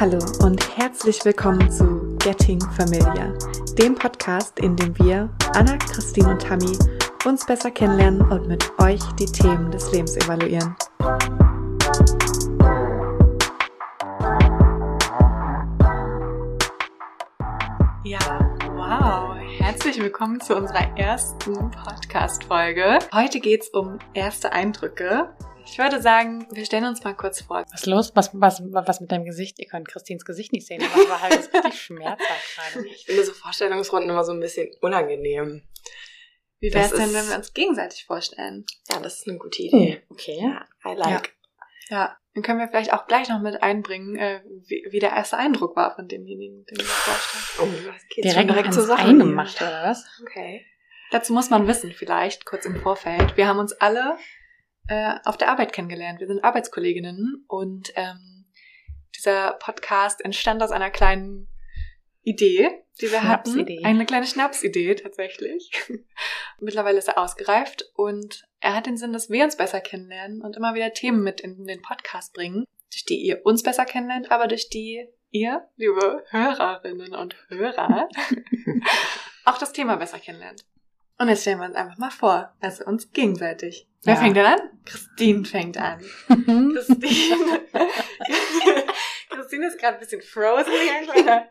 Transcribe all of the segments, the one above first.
Hallo und herzlich willkommen zu Getting Familiar, dem Podcast, in dem wir, Anna, Christine und Tammy, uns besser kennenlernen und mit euch die Themen des Lebens evaluieren. Ja, wow. Herzlich willkommen zu unserer ersten Podcast-Folge. Heute geht's um erste Eindrücke. Ich würde sagen, wir stellen uns mal kurz vor. Was ist los? Was, was, was mit deinem Gesicht? Ihr könnt Christines Gesicht nicht sehen, aber es war halt richtig schmerzhaft gerade. Ich finde so Vorstellungsrunden immer so ein bisschen unangenehm. Wie wäre es Das denn, wenn wir uns gegenseitig vorstellen? Ja, das ist eine gute Idee. Okay. Ja, I like. Ja, dann können wir vielleicht auch gleich noch mit einbringen, äh, wie, wie der erste Eindruck war von demjenigen, den wir vorstellen. Oh, das geht Direkt, schon direkt zur Sache. Eingemacht, oder was? Okay. Dazu muss man wissen, vielleicht kurz im Vorfeld. Wir haben uns alle äh, auf der Arbeit kennengelernt. Wir sind Arbeitskolleginnen und ähm, dieser Podcast entstand aus einer kleinen Idee, die wir hatten. Schnapsidee. Eine kleine Schnapsidee tatsächlich. Mittlerweile ist er ausgereift und er hat den Sinn, dass wir uns besser kennenlernen und immer wieder Themen mit in den Podcast bringen, durch die ihr uns besser kennenlernt, aber durch die ihr, liebe Hörerinnen und Hörer, auch das Thema besser kennenlernt. Und jetzt stellen wir uns einfach mal vor, also uns gegenseitig. Wer Ja. fängt denn an? Christine fängt an. Christine. Christine ist gerade ein bisschen frozen kleiner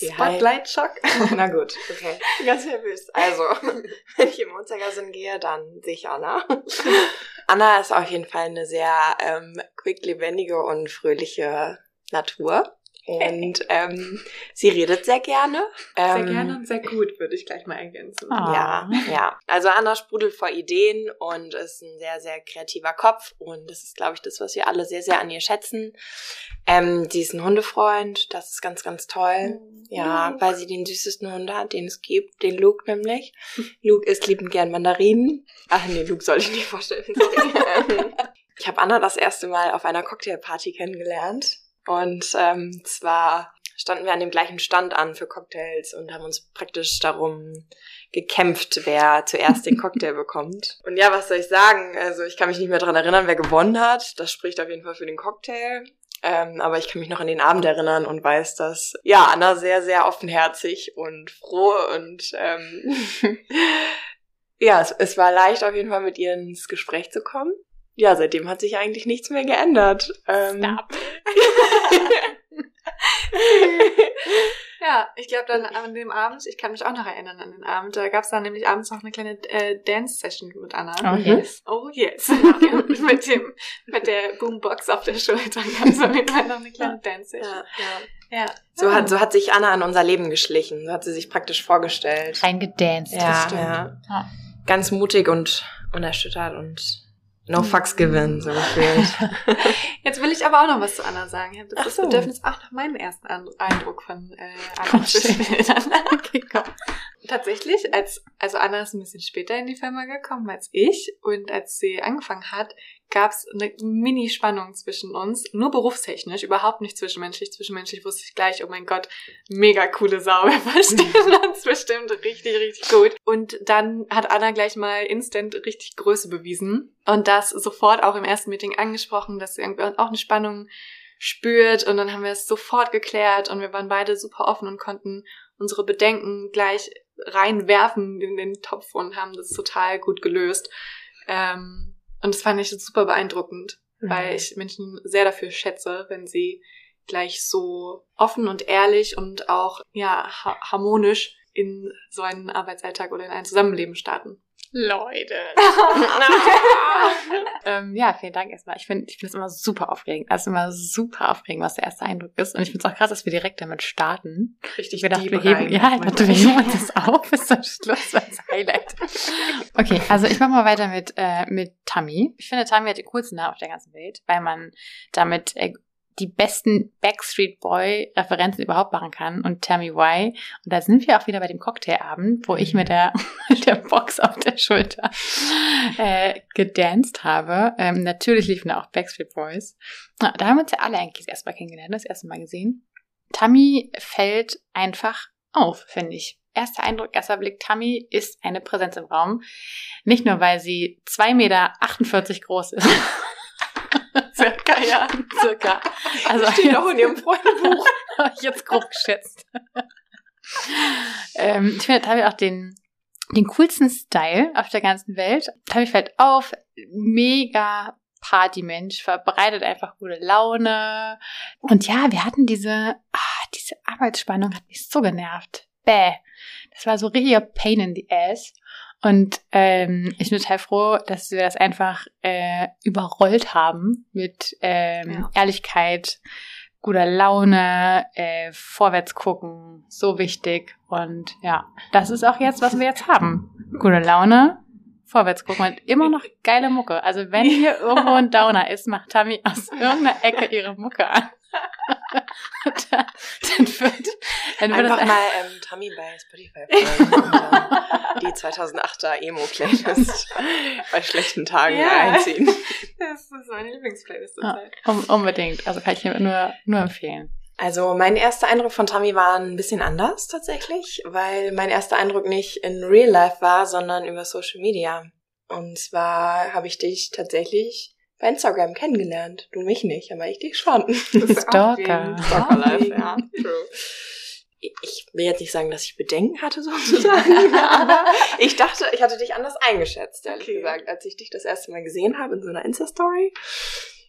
Wie Spotlight-Schock. Na gut, okay. Ganz nervös. Also, wenn ich im Uhrzeigersinn gehe, dann sehe ich Anna. Anna ist auf jeden Fall eine sehr ähm, quick, lebendige und fröhliche Natur. Und ähm, sie redet sehr gerne. Sehr Ähm, gerne und sehr gut, würde ich gleich mal ergänzen. Ah. Ja, ja. Also Anna sprudelt vor Ideen und ist ein sehr, sehr kreativer Kopf. Und das ist, glaube ich, das, was wir alle sehr, sehr an ihr schätzen. Ähm, die ist ein Hundefreund, das ist ganz, ganz toll. Ja, weil sie den süßesten Hund hat, den es gibt, den Luke nämlich. Luke isst liebend gern Mandarinen. Ach nee, Luke soll ich nicht vorstellen. Ich habe Anna das erste Mal auf einer Cocktailparty kennengelernt. Und ähm, zwar standen wir an dem gleichen Stand an für Cocktails und haben uns praktisch darum gekämpft, wer zuerst den Cocktail bekommt. Und ja, was soll ich sagen? Also ich kann mich nicht mehr dran erinnern, wer gewonnen hat. Das spricht auf jeden Fall für den Cocktail. Ähm, aber ich kann mich noch an den Abend erinnern und weiß, dass ja Anna sehr, sehr offenherzig und froh und ähm, ja, es, es war leicht auf jeden Fall mit ihr ins Gespräch zu kommen. Ja, seitdem hat sich eigentlich nichts mehr geändert. Ähm, Stop. Ja, ich glaube dann an dem Abend, ich kann mich auch noch erinnern an den Abend, da gab es dann nämlich abends noch eine kleine äh, Dance-Session mit Anna. Oh, Mhm. yes. Oh yes. mit, dem, mit der Boombox auf der Schulter gab es auf jeden Fall noch eine kleine Dance-Session. ja, ja. Ja. So hat, so hat sich Anna in unser Leben geschlichen. So hat sie sich praktisch vorgestellt. Reingedanced. Ja, stimmt. ja. Ja. Ganz mutig und unerschüttert und no fucks given, so gefühlt. Jetzt will ich aber auch noch was zu Anna sagen. Ich habe das so. Bedürfnis, auch noch meinen ersten Eindruck von äh, Oh, Anna schildern. okay. Tatsächlich, als, also Anna ist ein bisschen später in die Firma gekommen als ich und als sie angefangen hat, gab es eine Mini-Spannung zwischen uns, nur berufstechnisch, überhaupt nicht zwischenmenschlich. Zwischenmenschlich wusste ich gleich, oh mein Gott, mega coole Sau, wir verstehen uns bestimmt richtig, richtig gut. Und dann hat Anna gleich mal instant richtig Größe bewiesen und das sofort auch im ersten Meeting angesprochen, dass sie irgendwie auch eine Spannung spürt und dann haben wir es sofort geklärt und wir waren beide super offen und konnten unsere Bedenken gleich reinwerfen in den Topf und haben das total gut gelöst. Ähm, und das fand ich super beeindruckend, weil ich Menschen sehr dafür schätze, wenn sie gleich so offen und ehrlich und auch ja ha harmonisch in so einen Arbeitsalltag oder in ein Zusammenleben starten. Leute. ähm, ja, vielen Dank erstmal. Ich finde ich finde es immer super aufregend. Also immer super aufregend, was der erste Eindruck ist. Und ich finde es auch krass, dass wir direkt damit starten. Richtig Ich gedacht, deep wir heben, ja, ich dachte, wir heben uns das auf bis zum Schluss als Highlight. Okay, also ich mache mal weiter mit, äh, mit Tammy. Ich finde, Tammy hat den coolsten Namen auf der ganzen Welt, weil man damit äh, die besten Backstreet Boy Referenzen überhaupt machen kann und Tammy Y. Und da sind wir auch wieder bei dem Cocktailabend, wo ich mit der, mit der Box auf der Schulter äh, gedanced habe. Ähm, natürlich liefen da auch Backstreet Boys. Na, da haben wir uns ja alle eigentlich das erste Mal kennengelernt, das erste Mal gesehen. Tammy fällt einfach auf, finde ich. Erster Eindruck, erster Blick, Tammy ist eine Präsenz im Raum. Nicht nur, weil sie 2,48 Meter groß ist. Circa, ja. Circa. Also Steht doch in ihrem Freundebuch. jetzt grob geschätzt. ähm, ich finde, da habe ich auch den, den coolsten Style auf der ganzen Welt. Tabi fällt auf, mega Partymensch, verbreitet einfach gute Laune. Und ja, wir hatten diese, ah, diese Arbeitsspannung hat mich so genervt. Bäh. Das war so richtiger Pain in the ass. Und ähm, ich bin total froh, dass wir das einfach äh, überrollt haben mit ähm, Ja. Ehrlichkeit, guter Laune, äh, vorwärts gucken, so wichtig. Und ja, das ist auch jetzt, was wir jetzt haben. Gute Laune, vorwärts gucken und immer noch geile Mucke. Also wenn hier irgendwo ein Downer ist, macht Tammy aus irgendeiner Ecke ihre Mucke an. dann, dann wird, dann wird Einfach mal ähm, Tammy bei Spotify folgen die 2008er Emo-Playlist bei schlechten Tagen Ja. einziehen. Das ist meine Lieblingsplaylist Ja. um, unbedingt. Also kann ich nur, nur empfehlen. Also mein erster Eindruck von Tammy war ein bisschen anders tatsächlich, weil mein erster Eindruck nicht in Real Life war, sondern über Social Media. Und zwar habe ich dich tatsächlich bei Instagram kennengelernt. Du mich nicht, aber ich dich schon. Stalker. Stalker-Life, ja. True. Ich will jetzt nicht sagen, dass ich Bedenken hatte sozusagen, aber ich dachte, ich hatte dich anders eingeschätzt, ehrlich Okay. gesagt. Als ich dich das erste Mal gesehen habe in so einer Insta-Story,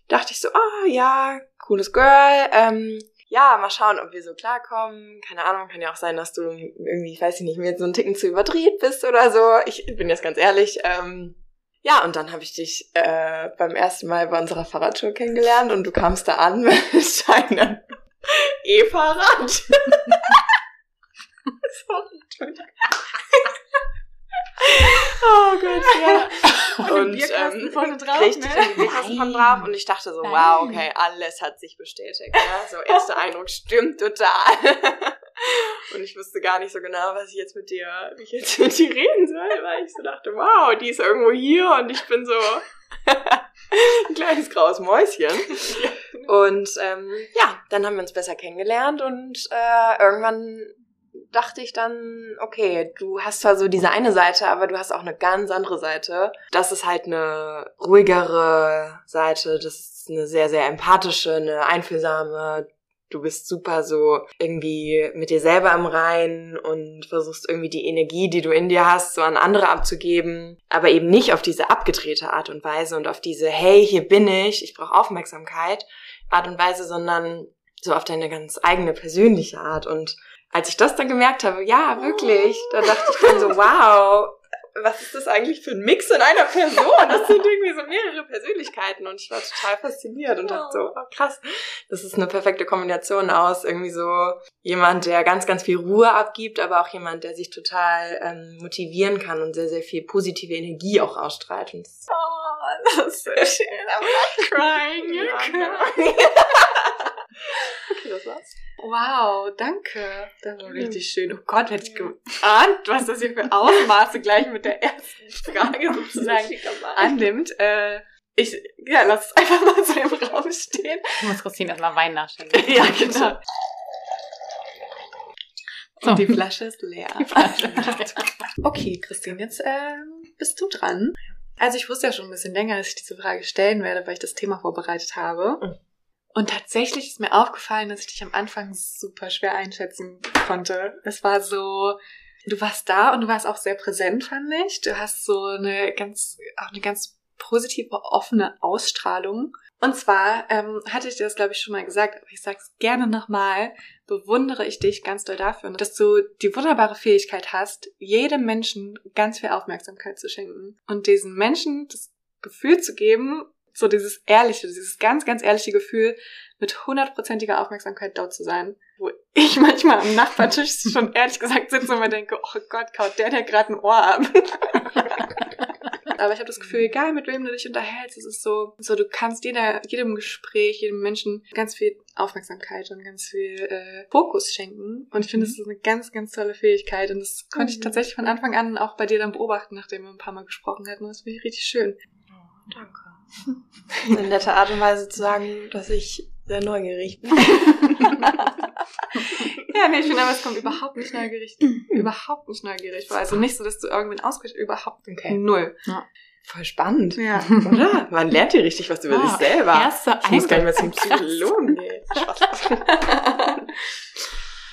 dachte ich so, ah ja, cooles Girl, ähm, ja, mal schauen, ob wir so klarkommen. Keine Ahnung, kann ja auch sein, dass du irgendwie, ich weiß nicht, mir so einen Ticken zu überdreht bist oder so. Ich bin jetzt ganz ehrlich. Ähm, ja, und dann habe ich dich äh, beim ersten Mal bei unserer Fahrradtour kennengelernt und du kamst da an mit deinem E-Fahrrad. Sorry, Entschuldigung. Oh Gott, ja. Und den Bierkasten vorne drauf, Richtig, ne? und den Bierkasten drauf. Und ich dachte so, Nein. wow, okay, alles hat sich bestätigt. Ja? So, erster Eindruck stimmt total. Und ich wusste gar nicht so genau, was ich jetzt mit dir, wie ich jetzt mit dir reden soll, weil ich so dachte, wow, die ist irgendwo hier und ich bin so ein kleines graues Mäuschen. Und ähm, ja, dann haben wir uns besser kennengelernt und äh, irgendwann dachte ich dann, okay, du hast zwar so diese eine Seite, aber du hast auch eine ganz andere Seite. Das ist halt eine ruhigere Seite, das ist eine sehr, sehr empathische, eine einfühlsame. Du bist super so irgendwie mit dir selber im Rein und versuchst irgendwie die Energie, die du in dir hast, so an andere abzugeben, aber eben nicht auf diese abgedrehte Art und Weise und auf diese, hey, hier bin ich, ich brauche Aufmerksamkeit Art und Weise, sondern so auf deine ganz eigene persönliche Art. Und als ich das dann gemerkt habe, ja, wirklich, da dachte ich dann so, wow, was ist das eigentlich für ein Mix in einer Person? Das sind irgendwie so mehrere Persönlichkeiten und ich war total fasziniert und dachte so, oh, krass, das ist eine perfekte Kombination aus irgendwie so jemand, der ganz, ganz viel Ruhe abgibt, aber auch jemand, der sich total ähm, motivieren kann und sehr, sehr viel positive Energie auch ausstrahlt. Und das Oh, das ist so schön. I'm not crying. You're crying. okay, das war's. Wow, danke. Das war richtig schön. Oh Gott, hätte ich geahnt, was das hier für Ausmaße gleich mit der ersten Frage sozusagen annimmt. Äh, ich, ja, lass es einfach mal so im Raum stehen. Ich muss Christine erstmal Wein nachschenken. Ja, genau. So. Und die Flasche ist leer. Okay, Christine, jetzt ähm, bist du dran. Also ich wusste ja schon ein bisschen länger, dass ich diese Frage stellen werde, weil ich das Thema vorbereitet habe. Mhm. Und tatsächlich ist mir aufgefallen, dass ich dich am Anfang super schwer einschätzen konnte. Es war so, du warst da und du warst auch sehr präsent, fand ich. Du hast so eine ganz, auch eine ganz positive, offene Ausstrahlung. Und zwar ähm, hatte ich dir das, glaube ich, schon mal gesagt, aber ich sage es gerne nochmal, bewundere ich dich ganz doll dafür, dass du die wunderbare Fähigkeit hast, jedem Menschen ganz viel Aufmerksamkeit zu schenken und diesen Menschen das Gefühl zu geben, so dieses ehrliche, dieses ganz, ganz ehrliche Gefühl, mit hundertprozentiger Aufmerksamkeit dort zu sein. Wo ich manchmal am Nachbartisch schon ehrlich gesagt sitze und mir denke, oh Gott, kaut der der gerade ein Ohr ab. Aber ich habe das Gefühl, egal mit wem du dich unterhältst, es ist so, so du kannst jeder, jedem Gespräch, jedem Menschen ganz viel Aufmerksamkeit und ganz viel äh, Fokus schenken. Und ich finde, das ist eine ganz, ganz tolle Fähigkeit. Und das konnte ich Mhm. tatsächlich von Anfang an auch bei dir dann beobachten, nachdem wir ein paar Mal gesprochen hatten. Das finde ich richtig schön. Danke. Eine nette Art und Weise zu sagen, dass ich sehr neugierig bin. Ja, nee, ich finde aber, es kommt überhaupt nicht neugierig, überhaupt nicht neugierig vor. Also nicht so, dass du irgendwen ausbrichst, überhaupt Okay. null. Ja. Voll spannend. Ja. Oder? Man lernt hier richtig was über Ah, sich selber. erster ich muss gar nicht mehr zum. Psychologen gehen.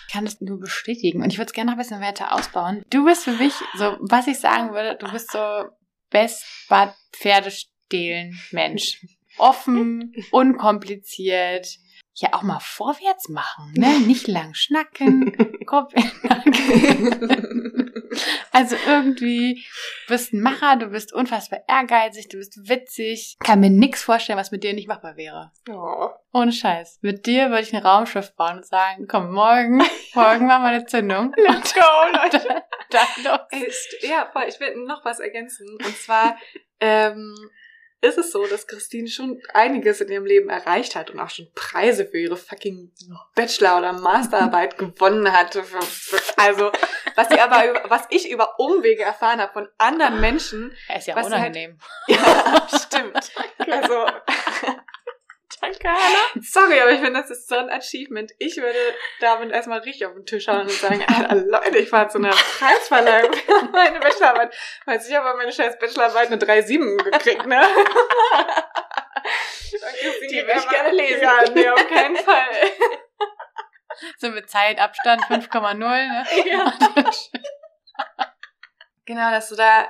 Ich kann das nur bestätigen. Und ich würde es gerne noch ein bisschen weiter ausbauen. Du bist für mich, so, was ich sagen würde, du bist so Best Bad Pferdestehlen Mensch. Offen, unkompliziert. Ja, auch mal vorwärts machen, ne? Nicht lang schnacken, Kopf in Nacken. Also irgendwie, du bist ein Macher, du bist unfassbar ehrgeizig, du bist witzig. Kann mir nichts vorstellen, was mit dir nicht machbar wäre. Oh. Ohne Scheiß. Mit dir würde ich ein Raumschiff bauen und sagen, komm, morgen, morgen machen wir eine Zündung. Let's go, Leute. Dann los. Ey, st- Ja, voll, ich will noch was ergänzen. Und zwar ähm, ist es so, dass Christine schon einiges in ihrem Leben erreicht hat und auch schon Preise für ihre fucking Bachelor- oder Masterarbeit gewonnen hat. Also, was, sie aber über, was ich über Umwege erfahren habe von anderen Menschen. Er ist ja Was unangenehm. Ja, stimmt. Also, Danke, Hannah. sorry, aber ich finde, das ist so ein Achievement. Ich würde damit erstmal richtig auf den Tisch hauen und sagen, Alter, Leute, ich war zu einer Preisverleihung für meine Bachelorarbeit. Weiß ich aber meine scheiß Bachelorarbeit eine 3,7 gekriegt, ne? Die will ich gerne lesen. Ja, nee, auf keinen Fall. So mit Zeitabstand 5,0, ne? Ja. Genau, dass du da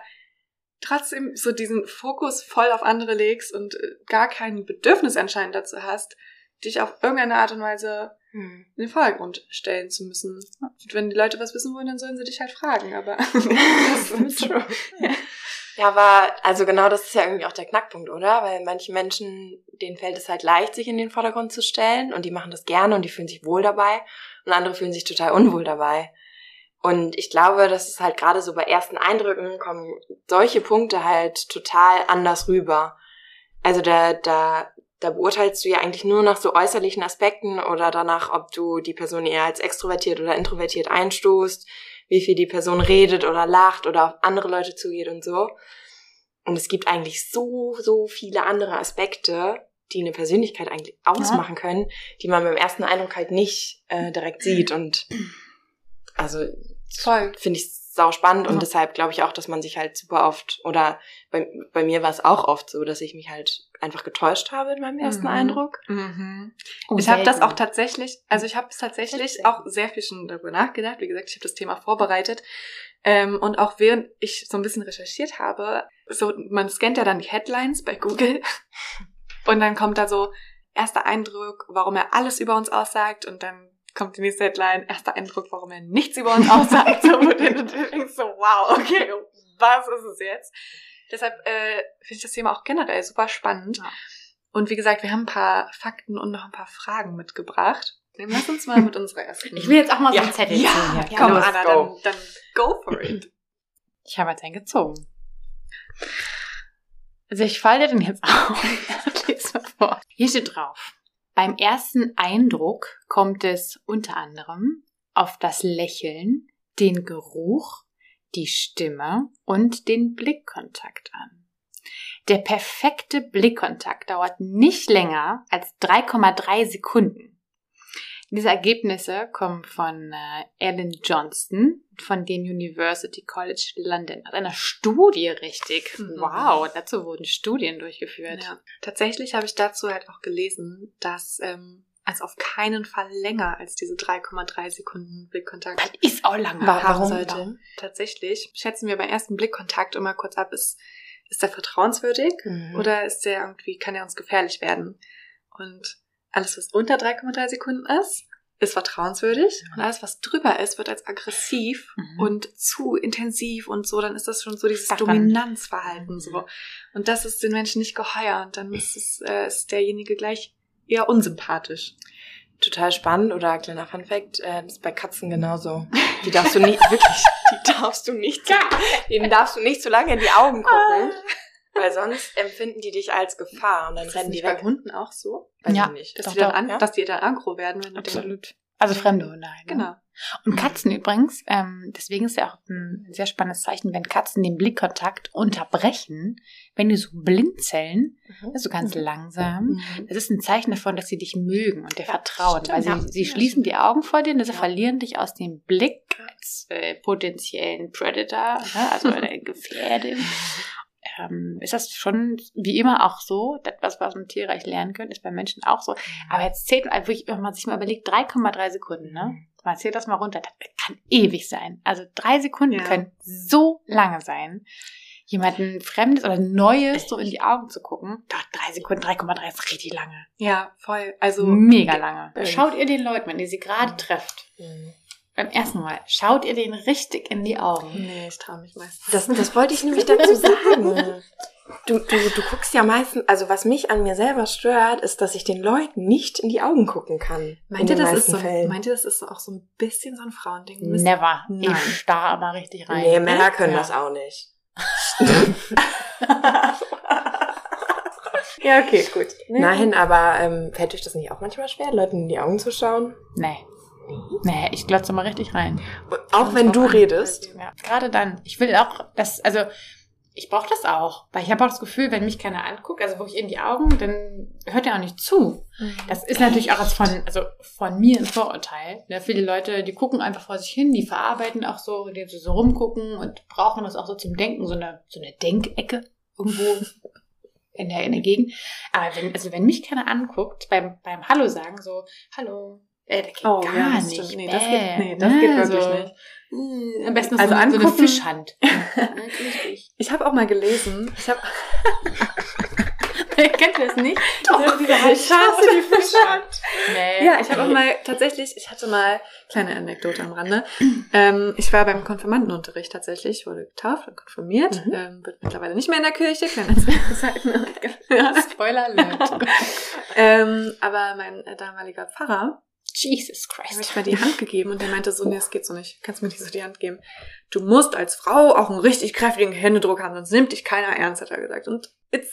trotzdem so diesen Fokus voll auf andere legst und äh, gar kein Bedürfnis anscheinend dazu hast, dich auf irgendeine Art und Weise Hm. in den Vordergrund stellen zu müssen. Und wenn die Leute was wissen wollen, dann sollen sie dich halt fragen, aber das ist True. Ja, aber also genau das ist ja irgendwie auch der Knackpunkt, oder? Weil manche Menschen, denen fällt es halt leicht, sich in den Vordergrund zu stellen und die machen das gerne und die fühlen sich wohl dabei und andere fühlen sich total unwohl dabei. Und ich glaube, dass es halt gerade so bei ersten Eindrücken kommen solche Punkte halt total anders rüber. Also da, da, da beurteilst du ja eigentlich nur nach so äußerlichen Aspekten oder danach, ob du die Person eher als extrovertiert oder introvertiert einstoßt, wie viel die Person redet oder lacht oder auf andere Leute zugeht und so. Und es gibt eigentlich so, so viele andere Aspekte, die eine Persönlichkeit eigentlich ausmachen können, die man beim ersten Eindruck halt nicht äh, direkt sieht. Und also voll. finde ich sau spannend und Ja. deshalb glaube ich auch, dass man sich halt super oft oder bei, bei mir war es auch oft so, dass ich mich halt einfach getäuscht habe in meinem ersten Mhm. Eindruck. Mhm. Oh, ich habe das auch tatsächlich, also ich habe es tatsächlich auch sehr viel schon darüber nachgedacht. Wie gesagt, ich habe das Thema vorbereitet. Ähm, und auch während ich so ein bisschen recherchiert habe, so man scannt ja dann die Headlines bei Google und dann kommt da so erster Eindruck, warum er alles über uns aussagt und dann kommt die nächste Headline, erster Eindruck, warum er nichts über uns aussagt. so, wo du denkst so, wow, okay, was ist es jetzt? Deshalb äh, finde ich das Thema auch generell super spannend. Ja. Und wie gesagt, wir haben ein paar Fakten und noch ein paar Fragen mitgebracht. Dann lass uns mal mit unserer ersten. Ich will jetzt auch mal so Ja. einen Zettel ja, ziehen hier. ja, komm, los, Anna, go. dann, dann go for it. Ich habe jetzt einen gezogen. Also ich falte den jetzt auf. Lies mal vor. Hier steht drauf. Beim ersten Eindruck kommt es unter anderem auf das Lächeln, den Geruch, die Stimme und den Blickkontakt an. Der perfekte Blickkontakt dauert nicht länger als 3,3 Sekunden. Diese Ergebnisse kommen von äh, Ellen Johnston von dem University College London. Aus einer Studie, richtig. Mhm. Wow, dazu wurden Studien durchgeführt. Ja. Tatsächlich habe ich dazu halt auch gelesen, dass ähm, es auf keinen Fall länger als diese 3,3 Sekunden Blickkontakt Das ist auch haben warum? sollte. Warum? Tatsächlich schätzen wir beim ersten Blickkontakt immer kurz ab, ist, ist der vertrauenswürdig Mhm. oder ist der irgendwie, kann er uns gefährlich werden? Und alles, was unter 3,3 Sekunden ist, ist vertrauenswürdig. Und alles, was drüber ist, wird als aggressiv Mhm. und zu intensiv und so, dann ist das schon so dieses Starren. Dominanzverhalten Mhm. so. Und das ist den Menschen nicht geheuer und dann ist, es, äh, ist derjenige gleich eher unsympathisch. Total spannend oder kleiner Funfact, äh, das ist bei Katzen genauso. Die darfst du nicht, wirklich, die darfst du nicht, zu, denen darfst du nicht so lange in die Augen gucken, weil sonst empfinden die dich als Gefahr und dann Ist rennen die nicht bei weg. Hunden auch so? Weiß Ja. ich nicht. Dass, Doch, die dann doch, an, ja. dass die dann aggro werden, wenn du den... Absolut. Also fremde Hunde halt. ne? Genau. Und Katzen übrigens, ähm, deswegen ist ja auch ein sehr spannendes Zeichen, wenn Katzen den Blickkontakt unterbrechen, wenn die so blinzeln, Mhm. also ganz langsam, Mhm. Das ist ein Zeichen davon, dass sie dich mögen und dir vertrauen, stimmt, weil sie, ja. sie Ja, schließen die Augen vor dir und sie Ja. verlieren dich aus dem Blick als äh, potenziellen Predator, ne, also eine Gefährdung. Ähm, ist das schon wie immer auch so. Das, was wir aus dem Tierreich lernen können, ist bei Menschen auch so. Aber jetzt zählt, also wirklich, wenn man sich mal überlegt, 3,3 Sekunden, ne? Man zählt das mal runter, das kann ewig sein. Also drei Sekunden Ja. können so lange sein. Jemanden Fremdes oder Neues so in die Augen zu gucken, doch drei Sekunden, 3,3 ist richtig lange. Ja, voll. Also Mega lange. Schaut ihr den Leuten, wenn ihr sie gerade trefft, Mhm. Beim ersten Mal, schaut ihr denen richtig in die Augen. Nee, ich traue mich meistens. Das, das wollte ich nämlich dazu sagen. Du, du, du guckst ja meistens, also was mich an mir selber stört, ist, dass ich den Leuten nicht in die Augen gucken kann. Meint ihr, den das ist so, Fällen. meint ihr, das ist so auch so ein bisschen so ein Frauending? Never. Nein. Ich starr mal richtig rein. Nee, Männer können Ja. das auch nicht. Ja, okay, gut. Nein, aber ähm, fällt euch das nicht auch manchmal schwer, Leuten in die Augen zu schauen? Nee. Nee, ich glotze mal richtig rein. Auch wenn du redest. Ja, gerade dann. Ich will auch, das, also, ich brauche das auch. Weil ich habe auch das Gefühl, wenn mich keiner anguckt, also wirklich in die Augen, dann hört er auch nicht zu. Das ist natürlich auch was von, also von mir ein Vorurteil. Ne? Viele Leute, die gucken einfach vor sich hin, die verarbeiten auch so, die so, so rumgucken und brauchen das auch so zum Denken, so eine, so eine Denkecke irgendwo in der, in der Gegend. Aber wenn, also wenn mich keiner anguckt, beim, beim Hallo sagen, so, Hallo, äh, das geht Oh, gar ja, das nicht. stimmt. Nee, das Bäh, geht- nee, das ne? geht wirklich so, nicht. mm, Am besten Also so, so eine. Fischhand. Ich habe auch mal gelesen, ich habe Kennt ihr das nicht? Doch, diese ich hasse die Fischhand. Nee. Ja, ich habe auch mal tatsächlich, ich hatte mal kleine Anekdote am Rande. Ähm, ich war beim Konfirmandenunterricht tatsächlich, wurde getauft und konfirmiert, Mhm. ähm, bin mittlerweile nicht mehr in der Kirche, kleine. Spoiler Alert. ähm, aber mein äh, damaliger Pfarrer Jesus hat mir Christ. mal die Hand gegeben und der meinte so, nee, das geht so nicht. Kannst mir nicht so die Hand geben. Du musst als Frau auch einen richtig kräftigen Händedruck haben, sonst nimmt dich keiner ernst, hat er gesagt. Und it's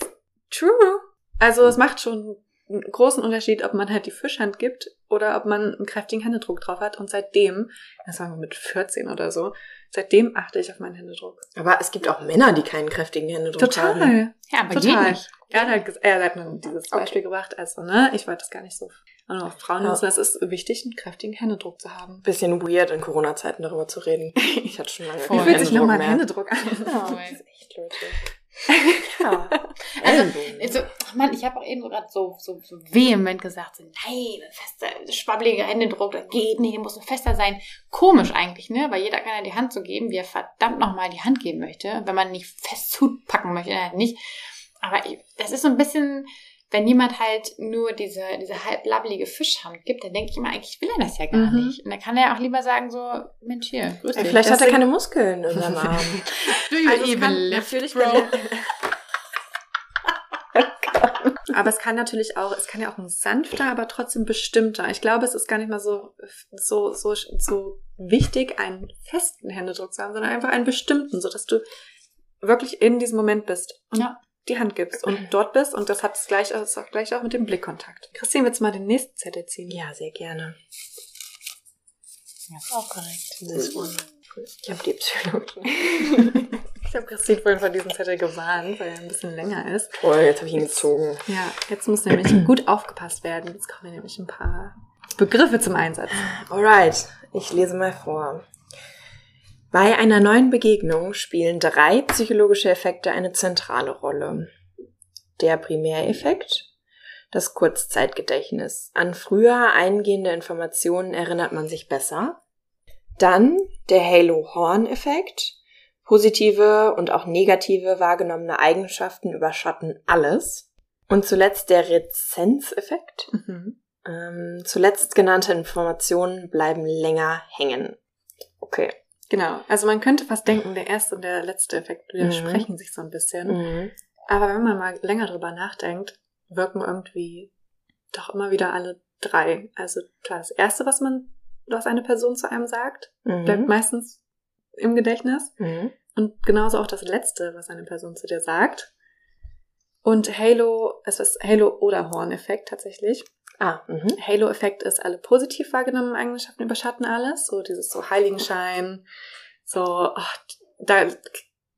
true. Also es macht schon einen großen Unterschied, ob man halt die Fischhand gibt oder ob man einen kräftigen Händedruck drauf hat. Und seitdem, das wir mit 14 oder so, seitdem achte ich auf meinen Händedruck. Aber es gibt auch Männer, die keinen kräftigen Händedruck haben. Total. Ja, aber Total. geht nicht. Er hat, halt, er hat nur dieses Beispiel gebracht, also, ne, ich wollte das gar nicht so auch nur auf Frauen Ja. nutzen. Es ist wichtig, einen kräftigen Händedruck zu haben. Bisschen weird in Corona-Zeiten darüber zu reden. Ich hatte schon lange keinen fühlt sich nochmal ein Händedruck Händedruck an? Oh, Das ist echt, Leute. Ja. Also, also, ach Mann, ich habe auch eben gerade so, so, so vehement gesagt, so, nein, ein fester, schwabbeliger Händedruck, das geht nicht, muss ein fester sein. Komisch eigentlich, ne? Weil jeder kann ja die Hand so geben, wie er verdammt nochmal die Hand geben möchte. Wenn man nicht fest zupacken möchte, dann halt nicht. Aber das ist so ein bisschen, wenn jemand halt nur diese, diese halb labbelige Fischhand gibt, dann denke ich immer, eigentlich will er das ja gar Mhm. nicht. Und dann kann er auch lieber sagen so, Mensch, hier, grüß Ja, dich. vielleicht hat er keine Muskeln in seinem Arm. Do you Also even natürlich, bro? Aber es kann natürlich auch, es kann ja auch ein sanfter, aber trotzdem bestimmter. Ich glaube, es ist gar nicht mal so, so, so, so wichtig, einen festen Händedruck zu haben, sondern einfach einen bestimmten, sodass du wirklich in diesem Moment bist und Ja. Die Hand gibst und dort bist. Und das hat es gleich, das auch gleich auch mit dem Blickkontakt. Christine, willst du mal den nächsten Zettel ziehen? Ja, sehr gerne. Ja, ist auch korrekt. Das one. Ich habe die Psychologie. Ich habe Christine vorhin von diesem Zettel gewarnt, weil er ein bisschen länger ist. Oh, jetzt habe ich ihn gezogen. Ja, jetzt muss nämlich gut aufgepasst werden. Jetzt kommen nämlich ein paar Begriffe zum Einsatz. Alright, ich lese mal vor. Bei einer neuen Begegnung spielen drei psychologische Effekte eine zentrale Rolle. Der Primäreffekt, das Kurzzeitgedächtnis. An früher eingehende Informationen erinnert man sich besser. Dann der Halo-Horn-Effekt. Positive und auch negative wahrgenommene Eigenschaften überschatten alles. Und zuletzt der Rezenzeffekt. Mhm. Ähm, zuletzt genannte Informationen bleiben länger hängen. Okay. Genau. Also man könnte fast denken, der erste und der letzte Effekt widersprechen sich so ein bisschen. Mhm. Aber wenn man mal länger drüber nachdenkt, wirken irgendwie doch immer wieder alle drei. Also klar, das erste, was man, was eine Person zu einem sagt, bleibt Mhm. meistens im Gedächtnis. Mhm. Und genauso auch das letzte, was eine Person zu dir sagt. Und Halo, es ist Halo oder Horn-Effekt tatsächlich. Ah, mhm. Halo-Effekt ist, alle positiv wahrgenommenen Eigenschaften überschatten alles. So dieses so Heiligenschein, so, ach, da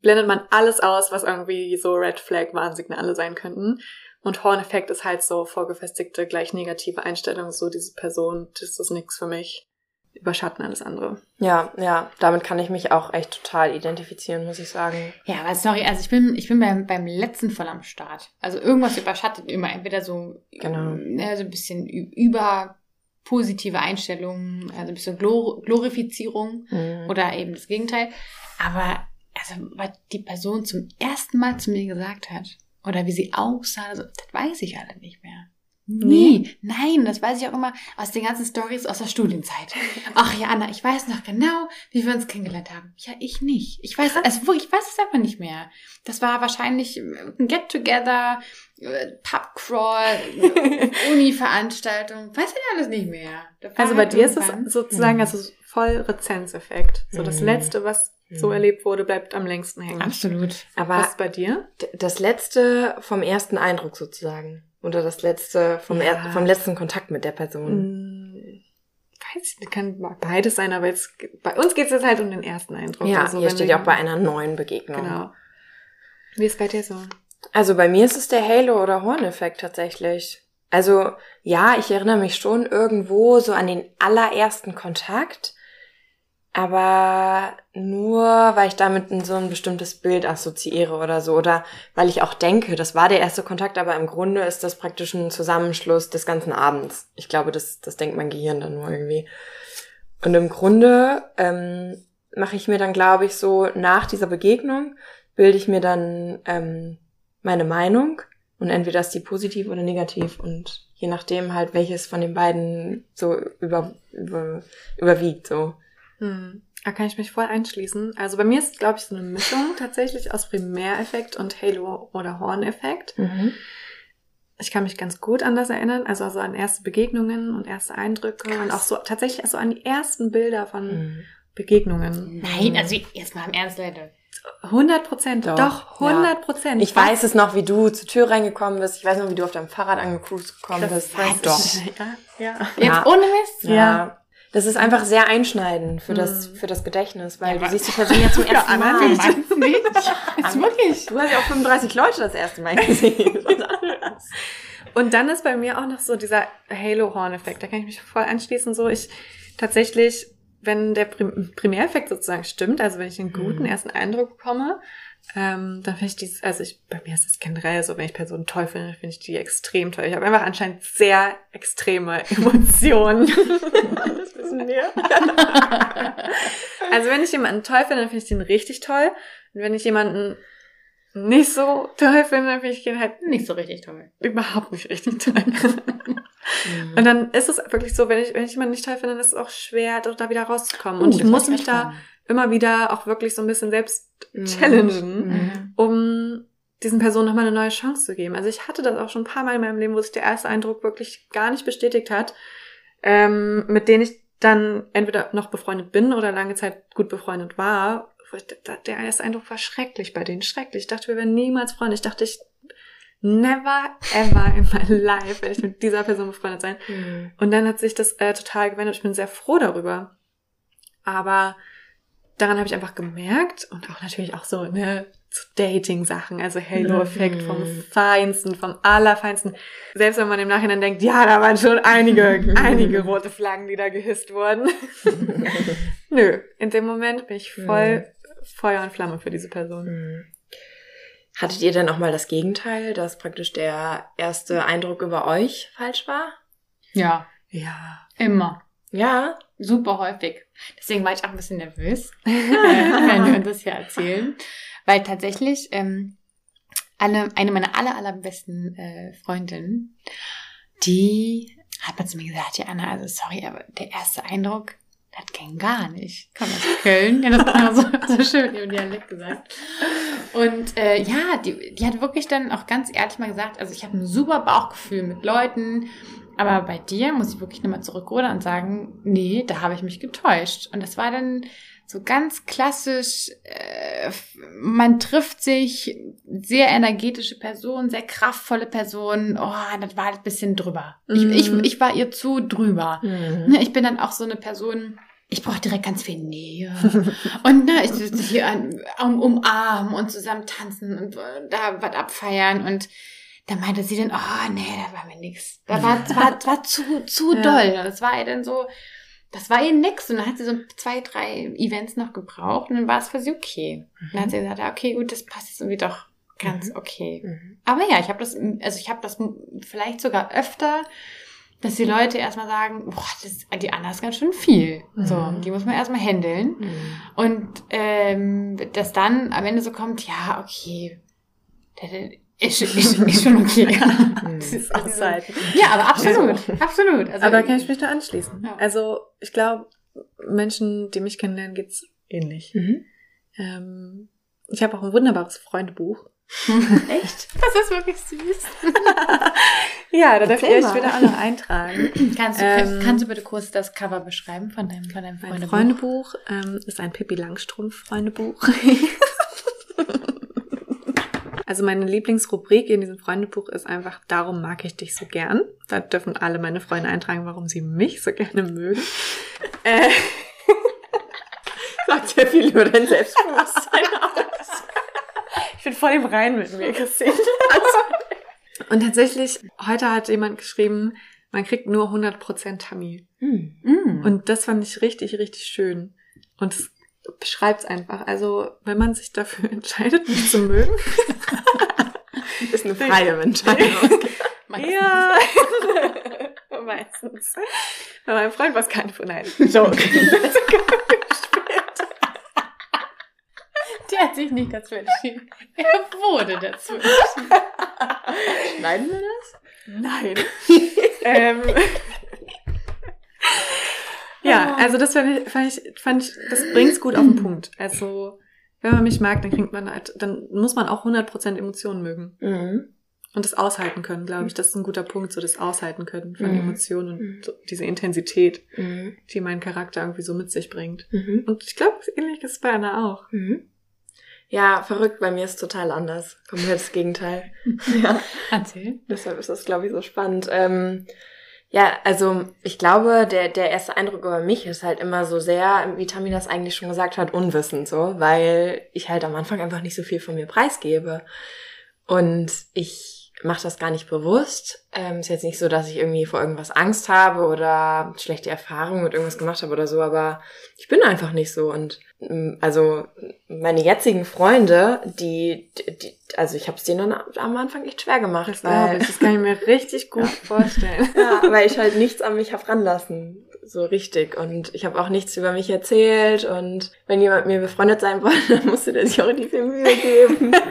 blendet man alles aus, was irgendwie so Red Flag Warnsignale sein könnten. Und Horn-Effekt ist halt so vorgefestigte, gleich negative Einstellung, so diese Person, das ist nix für mich. Überschatten alles andere. Ja, ja, damit kann ich mich auch echt total identifizieren, muss ich sagen. Ja, aber sorry, also ich bin, ich bin beim, beim letzten voll am Start. Also irgendwas überschattet immer, entweder so, Genau. ja, so ein bisschen über positive Einstellungen, also ein bisschen Glor Glorifizierung Mhm. oder eben das Gegenteil. Aber also, was die Person zum ersten Mal zu mir gesagt hat oder wie sie aussah, also, das weiß ich alle nicht mehr. Nie. Nein, das weiß ich auch immer aus den ganzen Stories aus der Studienzeit. Ach ja, Anna, ich weiß noch genau, wie wir uns kennengelernt haben. Ja, ich nicht. Ich weiß, also ich weiß es einfach nicht mehr. Das war wahrscheinlich ein Get-Together, äh, Pubcrawl, Uni-Veranstaltung. Weiß ich alles nicht mehr. Also bei halt dir ist es irgendwann- sozusagen Mhm. also voll Rezenseffekt. So das Mhm. Letzte, was so Mhm. erlebt wurde, bleibt am längsten hängen. Absolut. Aber Was ist bei dir? das letzte vom ersten Eindruck sozusagen. Oder das letzte vom, Ja. er, vom letzten Kontakt mit der Person. Hm, Weiß ich kann beides sein, aber jetzt, bei uns geht es jetzt halt um den ersten Eindruck. Ja, Also hier steht ja auch bei einer neuen Begegnung. Genau. Wie ist bei dir so? Also bei mir ist es der Halo- oder Horn-Effekt tatsächlich. Also ja, ich erinnere mich schon irgendwo so an den allerersten Kontakt, aber nur, weil ich damit so ein bestimmtes Bild assoziiere oder so. Oder weil ich auch denke, das war der erste Kontakt, aber im Grunde ist das praktisch ein Zusammenschluss des ganzen Abends. Ich glaube, das, das denkt mein Gehirn dann nur irgendwie. Und im Grunde ähm, mache ich mir dann, glaube ich, so nach dieser Begegnung, bilde ich mir dann ähm, meine Meinung und entweder ist die positiv oder negativ und je nachdem halt, welches von den beiden so über, über, überwiegt, so. Hm. Da kann ich mich voll einschließen. Also bei mir ist, glaube ich, so eine Mischung tatsächlich aus Primäreffekt und Halo- oder Horn-Effekt. Ich kann mich ganz gut an das erinnern, also, also an erste Begegnungen und erste Eindrücke und auch so tatsächlich so an die ersten Bilder von Mhm. Begegnungen. Nein, also jetzt mal im Ernst, Leute. 100 Prozent, Doch, doch, 100 Prozent. Ich weiß es noch, wie du zur Tür reingekommen bist. Ich weiß noch, wie du auf deinem Fahrrad angecruised gekommen Das bist. weiß Doch. Ja, ja. Jetzt Ja. ohne Mist? Ja. Ja. Das ist einfach sehr einschneidend für das, Mhm. für das Gedächtnis, weil Ja, du siehst die Person ja zum ersten Anna Mal. Meinst du nicht? Ist wirklich. Du hast ja auch 35 Leute das erste Mal gesehen. Und dann ist bei mir auch noch so dieser Halo-Horn-Effekt. Da kann ich mich voll anschließen. So, ich tatsächlich, wenn der Prim Primäreffekt sozusagen stimmt, also wenn ich einen guten Mhm. ersten Eindruck bekomme, ähm, dann finde ich dieses, also ich, bei mir ist es generell so, wenn ich Personen toll finde, finde ich die extrem toll. Ich habe einfach anscheinend sehr extreme Emotionen. das wissen wir. also wenn ich jemanden toll finde, dann finde ich den richtig toll. Und wenn ich jemanden nicht so toll finde, dann finde ich den halt Nicht so richtig toll. überhaupt nicht richtig toll. Und dann ist es wirklich so, wenn ich, wenn ich jemanden nicht toll finde, dann ist es auch schwer, da wieder rauszukommen. Und ich muss mich da immer wieder auch wirklich so ein bisschen selbst Mhm. challengen, Mhm. um diesen Personen nochmal eine neue Chance zu geben. Also ich hatte das auch schon ein paar Mal in meinem Leben, wo sich der erste Eindruck wirklich gar nicht bestätigt hat, ähm, mit denen ich dann entweder noch befreundet bin oder lange Zeit gut befreundet war. Der erste Eindruck war schrecklich bei denen, schrecklich. Ich dachte, wir wären niemals Freunde. Ich dachte, ich never ever in my life werde ich mit dieser Person befreundet sein. Mhm. Und dann hat sich das äh, total gewendet. Ich bin sehr froh darüber. Aber daran habe ich einfach gemerkt und auch natürlich auch so, ne, so Dating-Sachen, also Halo-Effekt Mhm. vom Feinsten, vom Allerfeinsten. Selbst wenn man im Nachhinein denkt, ja, da waren schon einige, einige rote Flaggen, die da gehisst wurden. Nö, in dem Moment bin ich voll Feuer und Flamme für diese Person. Mhm. Hattet ihr denn auch mal das Gegenteil, dass praktisch der erste Eindruck über euch falsch war? Ja, Ja. immer. Ja. Super häufig. Deswegen war ich auch ein bisschen nervös, wenn wir uns das hier erzählen. Weil tatsächlich ähm, eine, eine meiner aller, allerbesten äh, Freundinnen, die hat mal zu mir gesagt, ja Anna, also sorry, aber der erste Eindruck, das ging gar nicht. Komm aus Köln. Ja, das immer so, so schön im Dialekt gesagt. Und äh, ja, die, die hat wirklich dann auch ganz ehrlich mal gesagt, also ich habe ein super Bauchgefühl mit Leuten, aber bei dir muss ich wirklich nochmal zurückrudern und sagen, nee, da habe ich mich getäuscht. Und das war dann so ganz klassisch, äh, man trifft sich, sehr energetische Person, sehr kraftvolle Person. Oh, das war ein bisschen drüber. Ich, Mhm. ich, ich war ihr zu drüber. Mhm. Ne, Ich bin dann auch so eine Person, ich brauche direkt ganz viel Nähe. und ne, ich sitze hier um, umarmen und zusammen tanzen und äh, da was abfeiern. Und da meinte sie dann, oh nee, da war mir nix. Da war, war, war zu, zu Ja. doll. Das war ihr dann so, das war ihr nix. Und dann hat sie so zwei, drei Events noch gebraucht und dann war es für sie okay. Und dann hat sie gesagt, okay, gut, das passt jetzt irgendwie doch ganz Mhm. okay. Mhm. Aber ja, ich habe das, also ich habe das vielleicht sogar öfter, dass die Leute erstmal sagen, boah, das, die Anna ist ganz schön viel. So, Mhm. die muss man erstmal handeln. Und ähm, dass dann am Ende so kommt, ja, okay, ist, ist, ist schon okay. Das ist aushalten. ja, aber absolut, absolut. Also, Aber da kann ich mich da anschließen. Ja. Also ich glaube, Menschen, die mich kennenlernen, geht's ähnlich. Mhm. Ähm, ich habe auch ein wunderbares Freundebuch. Echt? das ist wirklich süß. Ja, da darf ich euch wieder alle eintragen. Kannst du, Ähm, kannst du bitte kurz das Cover beschreiben von deinem, von deinem Mein Freundebuch? Freundebuch ähm, ist ein Pippi Langstrumpf Freundebuch. Also meine Lieblingsrubrik in diesem Freundebuch ist einfach Darum mag ich dich so gern. Da dürfen alle meine Freunde eintragen, warum sie mich so gerne mögen. äh, Sagt sehr viel über dein Selbstbewusstsein aus. ich bin voll im Rein mit mir, Christine. Und tatsächlich, heute hat jemand geschrieben, man kriegt nur 100% Tammy. Mm. Und das fand ich richtig, richtig schön. Und es beschreibt es einfach. Also, wenn man sich dafür entscheidet, mich zu mögen. Ist eine freie Entscheidung. ja. Meistens. Bei meinem Freund war es kein Nein. Joke. Der hat sich nicht dazu entschieden. Er wurde dazu entschieden. Schneiden wir das? Nein. ähm, also das fand ich, fand ich, fand ich das bringt's gut auf den Punkt. Also, wenn man mich mag, dann kriegt man halt, dann muss man auch 100% Emotionen mögen. Mhm. Und das aushalten können, glaube ich. Das ist ein guter Punkt, so das Aushalten können von Mhm. Emotionen und Mhm. so diese Intensität, Mhm. die mein Charakter irgendwie so mit sich bringt. Mhm. Und ich glaube, ähnlich ist es bei Anna auch. Mhm. Ja, verrückt, bei mir ist total anders. Komplett das Gegenteil. ja. Erzähl. Deshalb ist das, glaube ich, so spannend. Ähm, ja, also ich glaube, der, der erste Eindruck über mich ist halt immer so sehr, wie Tammy das eigentlich schon gesagt hat, unwissend so, weil ich halt am Anfang einfach nicht so viel von mir preisgebe. Und ich mache das gar nicht bewusst. Ähm, ist jetzt nicht so, dass ich irgendwie vor irgendwas Angst habe oder schlechte Erfahrungen mit irgendwas gemacht habe oder so, aber ich bin einfach nicht so. Und ähm, also meine jetzigen Freunde, die, die also ich habe es denen am Anfang echt schwer gemacht, Das glaube ich. Das kann ich mir richtig gut vorstellen. ja, weil ich halt nichts an mich hab ranlassen, so richtig. Und ich habe auch nichts über mich erzählt. Und wenn jemand mir befreundet sein wollte, dann musste der sich auch nicht viel Mühe geben.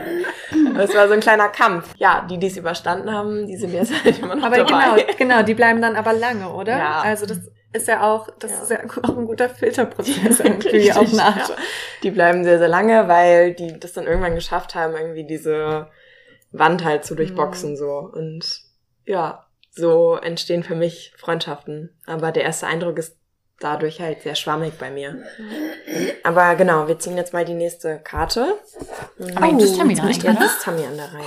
Es war so ein kleiner Kampf. Ja, die, die es überstanden haben, die sind jetzt halt immer noch Aber dabei. genau, genau, die bleiben dann aber lange, oder? Ja. Also das ist ja auch, das Ja. ist ja auch ein guter Filterprozess irgendwie eine Art. ja. Die bleiben sehr, sehr lange, weil die das dann irgendwann geschafft haben, irgendwie diese Wand halt zu durchboxen, so. Und ja, so entstehen für mich Freundschaften. Aber der erste Eindruck ist dadurch halt sehr schwammig bei mir. Aber genau, wir ziehen jetzt mal die nächste Karte. Aber jetzt ist Tammy dran, bin ich Jetzt oder? ist Tammy an der Reihe.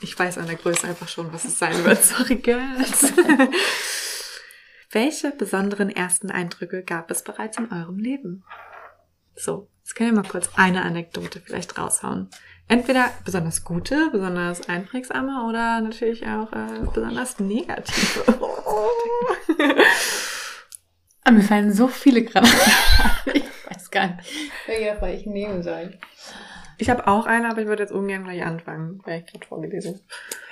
Ich weiß an der Größe einfach schon, was es sein wird. Sorry, Girls. Welche besonderen ersten Eindrücke gab es bereits in eurem Leben? So, jetzt können wir mal kurz eine Anekdote vielleicht raushauen. Entweder besonders gute, besonders einprägsame oder natürlich auch äh, besonders negative. Ah, mir fallen so viele gerade. ich weiß gar nicht, welche davon ich nehmen soll. Ich habe auch eine, aber ich würde jetzt ungern gleich anfangen, weil ich gerade vorgelesen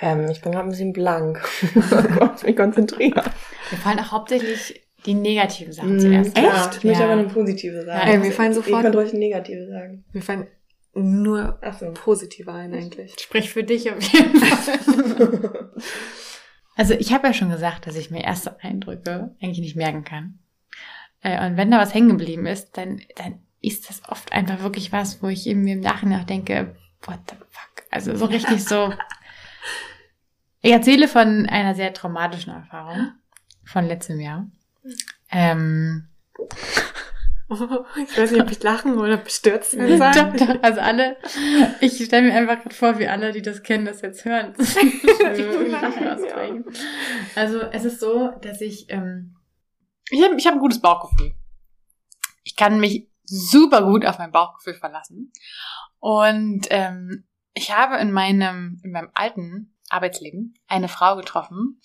Ähm, ich bin gerade ein bisschen blank. oh Gott, mich konzentrieren. Mir fallen auch hauptsächlich die negativen Sachen Mm, zuerst. Ja, ich möchte Ja. aber eine positive sagen. Ja, Ey, mir fallen Ihr sofort, könnt ruhig eine negative sagen. mir fallen nur so. positive ein eigentlich. Sprich für dich auf jeden Fall. Also ich habe ja schon gesagt, dass ich mir erste Eindrücke eigentlich nicht merken kann. Äh, Und wenn da was hängen geblieben ist, dann, dann ist das oft einfach wirklich was, wo ich eben mir im Nachhinein auch denke, what the fuck? Also so richtig so. Ich erzähle von einer sehr traumatischen Erfahrung von letztem Jahr. Ähm, Ich weiß nicht, ob ich lachen oder bestürzt sein doch, soll. doch, also alle, ich stelle mir einfach gerade vor, wie alle, die das kennen, das jetzt hören. Ja. Also es ist so, dass ich, ähm, ich habe ich hab ein gutes Bauchgefühl. Ich kann mich super gut auf mein Bauchgefühl verlassen. Und ähm, ich habe in meinem, in meinem alten Arbeitsleben eine Frau getroffen.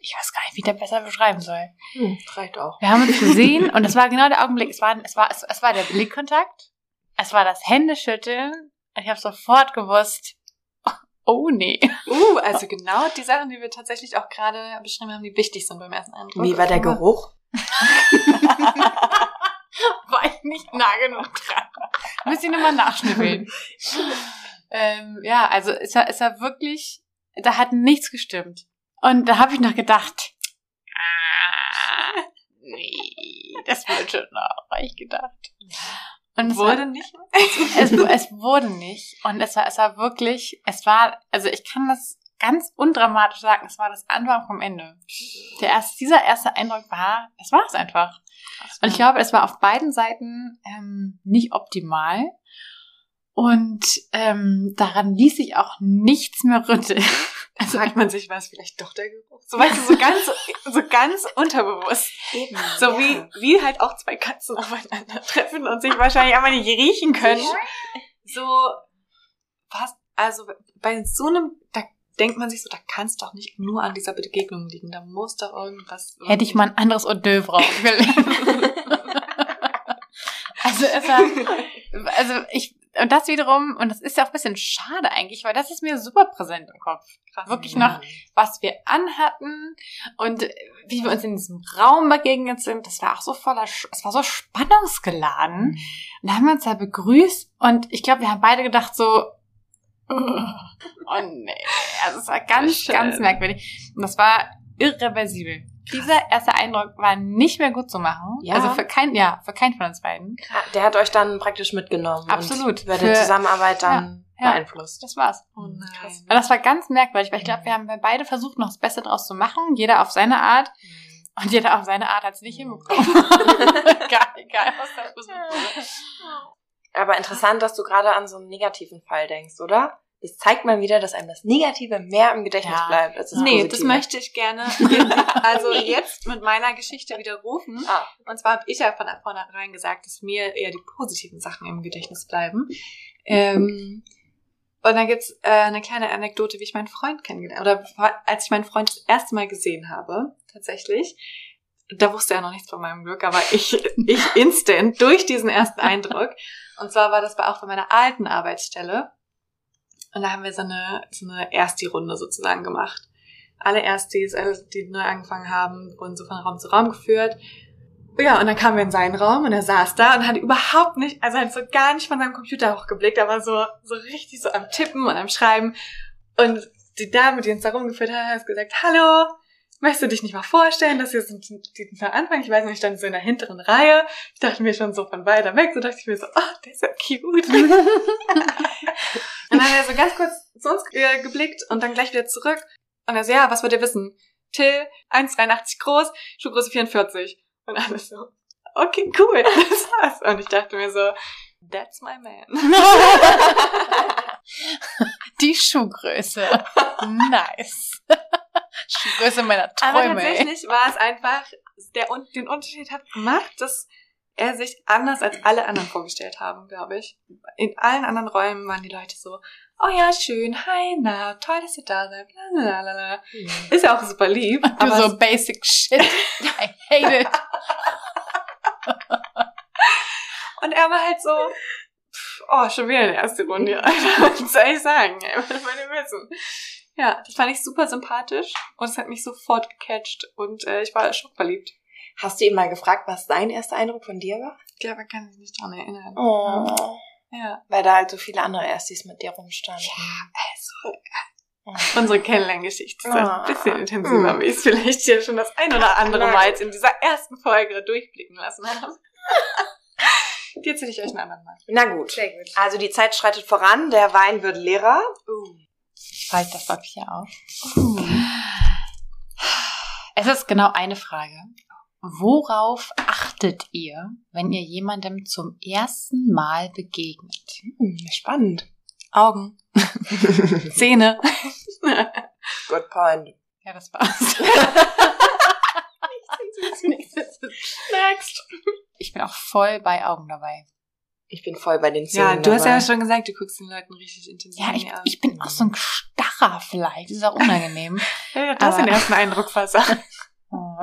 Ich ich weiß gar nicht, wie ich das besser beschreiben soll. Hm, reicht auch. Wir haben uns gesehen und es war genau der Augenblick. Es war, es war, es, es war der Blickkontakt. Es war das Händeschütteln. Und ich habe sofort gewusst, oh nee. Uh, also genau die Sachen, die wir tatsächlich auch gerade beschrieben haben, die wichtig sind beim ersten Eindruck. Wie war der Geruch? war ich nicht nah genug dran. Müsst ihr nochmal nachschnippeln. ähm, ja, also es war, es war wirklich, da hat nichts gestimmt. Und da habe ich noch gedacht, ah, nee, das wird schon noch, habe ich gedacht. Und es Wurde war, nicht? es, es wurde nicht. Und es war, es war wirklich, es war, also ich kann das ganz undramatisch sagen, es war das Anfang vom Ende. Der erste, dieser erste Eindruck war, es war es einfach. Und ich glaube, es war auf beiden Seiten ähm, nicht optimal. Und ähm, daran ließ sich auch nichts mehr rütteln. Also fragt man sich, war es vielleicht doch der Geruch? So weißt du, so ganz, so ganz unterbewusst. Eben. So wie, wie halt auch zwei Katzen aufeinandertreffen und sich wahrscheinlich einfach nicht riechen können. So, was, also bei so einem, da denkt man sich so, da kann es doch nicht nur an dieser Begegnung liegen. Da muss doch irgendwas. Hätte ich mal ein anderes Hors d'oeuvre also es war, also ich, und das wiederum, und das ist ja auch ein bisschen schade eigentlich, weil das ist mir super präsent im Kopf. Krass. Wirklich noch, was wir anhatten und wie wir uns in diesem Raum begegnet sind, das war auch so voller, es war so spannungsgeladen. Und da haben wir uns da begrüßt und ich glaube, wir haben beide gedacht so, oh nee, also es war ganz, ganz merkwürdig. Und das war irreversibel. Dieser erste Eindruck war nicht mehr gut zu machen. Ja. Also für kein, ja, für keinen von uns beiden. Der hat euch dann praktisch mitgenommen. Absolut. Und bei Für- der Zusammenarbeit dann Ja, ja. beeinflusst. Das war's. Oh nein. Krass. Und das war ganz merkwürdig, weil ich glaube, wir haben beide versucht, noch das Beste draus zu machen. Jeder auf seine Art. Und jeder auf seine Art hat es nicht hinbekommen. egal, egal, was da versucht wurde. Aber interessant, dass du gerade an so einen negativen Fall denkst, oder? Das zeigt mal wieder, dass einem das Negative mehr im Gedächtnis Ja. bleibt als das Nee, Positive. das möchte ich gerne also jetzt mit meiner Geschichte widerrufen. Ah. Und zwar habe ich ja von vornherein gesagt, dass mir eher die positiven Sachen im Gedächtnis bleiben. Ähm, und dann gibt's äh, eine kleine Anekdote, wie ich meinen Freund kennengelernt oder als ich meinen Freund das erste Mal gesehen habe, tatsächlich. Da wusste er noch nichts von meinem Glück, aber ich, ich instant durch diesen ersten Eindruck. Und zwar war das bei, auch bei meiner alten Arbeitsstelle. Und da haben wir so eine, so eine Ersti-Runde sozusagen gemacht. Alle Erstis, die neu angefangen haben, wurden so von Raum zu Raum geführt. Ja, und dann kamen wir in seinen Raum und er saß da und hat überhaupt nicht, also hat so gar nicht von seinem Computer hochgeblickt, aber so, so richtig so am Tippen und am Schreiben. Und die Dame, die uns da rumgeführt hat, hat gesagt, hallo, möchtest du dich nicht mal vorstellen, dass wir sind die die Anfang, ich weiß nicht, ich stand so in der hinteren Reihe. Ich dachte mir schon so von weiter weg, so dachte ich mir so, oh, der ist ja cute. Dann hat er so ganz kurz zu uns äh, geblickt und dann gleich wieder zurück. Und er so, ja, was wollt ihr wissen? Till, 1,83 groß, Schuhgröße 44. Und alles so, okay, cool, das war's. Und ich dachte mir so, that's my man. Die Schuhgröße. Nice. Schuhgröße meiner Aber Träume. ey. tatsächlich war es einfach, der, den Unterschied hat gemacht, dass er sich anders als alle anderen vorgestellt haben, glaube ich. In allen anderen Räumen waren die Leute so, oh ja, schön, hi, na, toll, dass ihr da seid, blablabla. Ist ja auch super lieb, Du aber so basic shit. I hate it. Und er war halt so, oh, schon wieder die erste Runde. Alter, Was soll ich sagen? Was ihr wissen? Ja, das fand ich super sympathisch und es hat mich sofort gecatcht und äh, ich war schockverliebt. Hast du ihn mal gefragt, was sein erster Eindruck von dir war? Ich glaube, er kann sich nicht dran erinnern. Oh. Ja. Weil da halt so viele andere Erstis mit dir rumstanden. Also, unsere Kennenlerngeschichte ist ein bisschen intensiver, wie ich es vielleicht hier schon das ein oder andere Mal jetzt in dieser ersten Folge durchblicken lassen habe. Die erzähle ich euch ein anderen Mal. Na gut. Sehr gut. Also die Zeit schreitet voran, der Wein wird leerer. Halt das Papier auf. Es ist genau eine Frage. Worauf achtet ihr, wenn ihr jemandem zum ersten Mal begegnet? Hm, spannend. Augen, Zähne. Good point. Ja, das war's. Next. Ich bin auch voll bei Augen dabei. Ich bin voll bei den Zähnen. Ja, du hast ja schon gesagt, du guckst den Leuten richtig intensiv Ja, ich, ich bin auch so ein Starrer vielleicht. Das ist auch unangenehm. Ja, du hast aber- den ersten Eindruck versagt. Oh.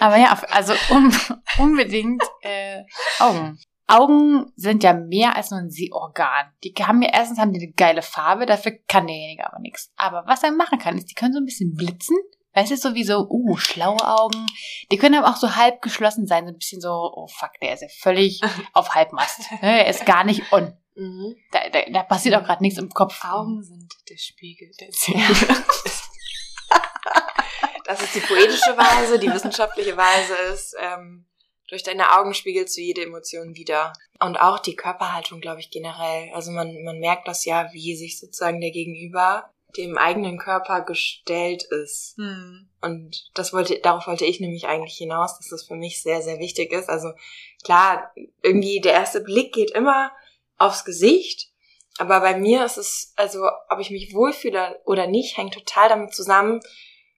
Aber ja, also um, unbedingt äh, Augen. Augen sind ja mehr als nur ein Sehorgan. Die haben ja erstens haben die eine geile Farbe, dafür kann derjenige aber nichts. Aber was er machen kann, ist, die können so ein bisschen blitzen. Weißt du, so wie so, uh, schlaue Augen. Die können aber auch so halb geschlossen sein, so ein bisschen so, oh fuck, der ist ja völlig auf Halbmast. Ne, Er ist gar nicht on. Mhm. Da, da, da passiert auch gerade nichts im Kopf. Augen sind der Spiegel der Seele. Das ist die poetische Weise, die wissenschaftliche Weise ist, ähm, durch deine Augen spiegelst du jede Emotion wieder. Und auch die Körperhaltung, glaube ich, generell. Also man, man merkt das ja, wie sich sozusagen der Gegenüber dem eigenen Körper gestellt ist. Hm. Und das wollte, darauf wollte ich nämlich eigentlich hinaus, dass das für mich sehr, sehr wichtig ist. Also klar, irgendwie der erste Blick geht immer aufs Gesicht. Aber bei mir ist es, also ob ich mich wohlfühle oder nicht, hängt total damit zusammen,